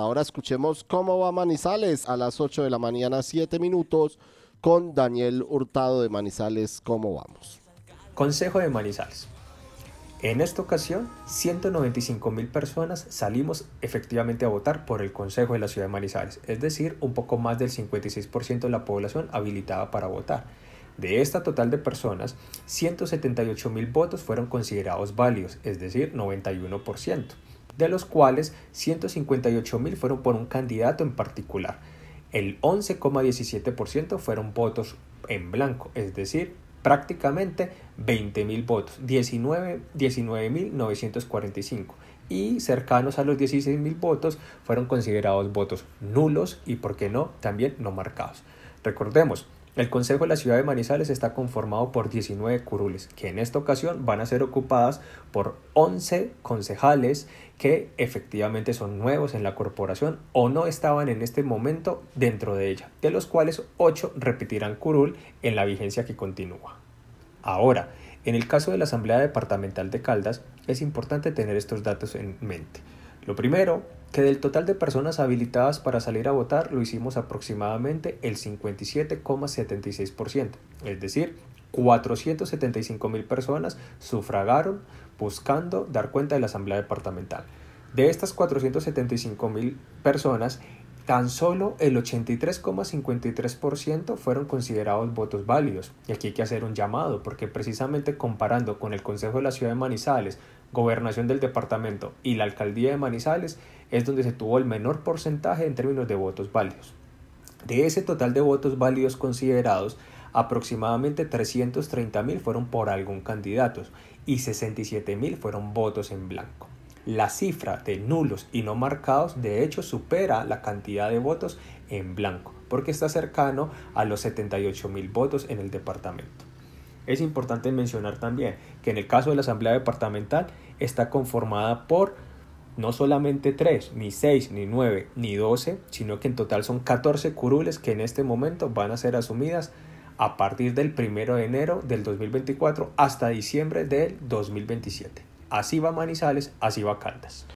Ahora escuchemos cómo va Manizales a las 8 de la mañana, 7 minutos, con Daniel Hurtado de Manizales. ¿Cómo vamos? Consejo de Manizales. En esta ocasión, 195 mil personas salimos efectivamente a votar por el Consejo de la Ciudad de Manizales, es decir, un poco más del 56% de la población habilitada para votar. De esta total de personas, 178 mil votos fueron considerados válidos, es decir, 91% de los cuales 158 mil fueron por un candidato en particular. El 11,17% fueron votos en blanco, es decir, prácticamente 20 mil votos, 19.945 y cercanos a los 16 mil votos fueron considerados votos nulos y, por qué no, también no marcados. Recordemos, el Consejo de la Ciudad de Manizales está conformado por 19 curules, que en esta ocasión van a ser ocupadas por 11 concejales que efectivamente son nuevos en la corporación o no estaban en este momento dentro de ella, de los cuales 8 repetirán curul en la vigencia que continúa. Ahora, en el caso de la Asamblea Departamental de Caldas, es importante tener estos datos en mente. Lo primero, que del total de personas habilitadas para salir a votar lo hicimos aproximadamente el 57,76%, es decir, 475 mil personas sufragaron buscando dar cuenta de la Asamblea Departamental. De estas 475 mil personas, tan solo el 83,53% fueron considerados votos válidos. Y aquí hay que hacer un llamado, porque precisamente comparando con el Consejo de la Ciudad de Manizales, Gobernación del Departamento y la Alcaldía de Manizales, es donde se tuvo el menor porcentaje en términos de votos válidos. De ese total de votos válidos considerados, aproximadamente 330 mil fueron por algún candidato y 67 mil fueron votos en blanco. La cifra de nulos y no marcados de hecho supera la cantidad de votos en blanco, porque está cercano a los 78 mil votos en el departamento. Es importante mencionar también que en el caso de la Asamblea Departamental está conformada por no solamente 3, ni 6, ni 9, ni 12, sino que en total son 14 curules que en este momento van a ser asumidas a partir del 1 de enero del 2024 hasta diciembre del 2027. Así va Manizales, así va Caldas.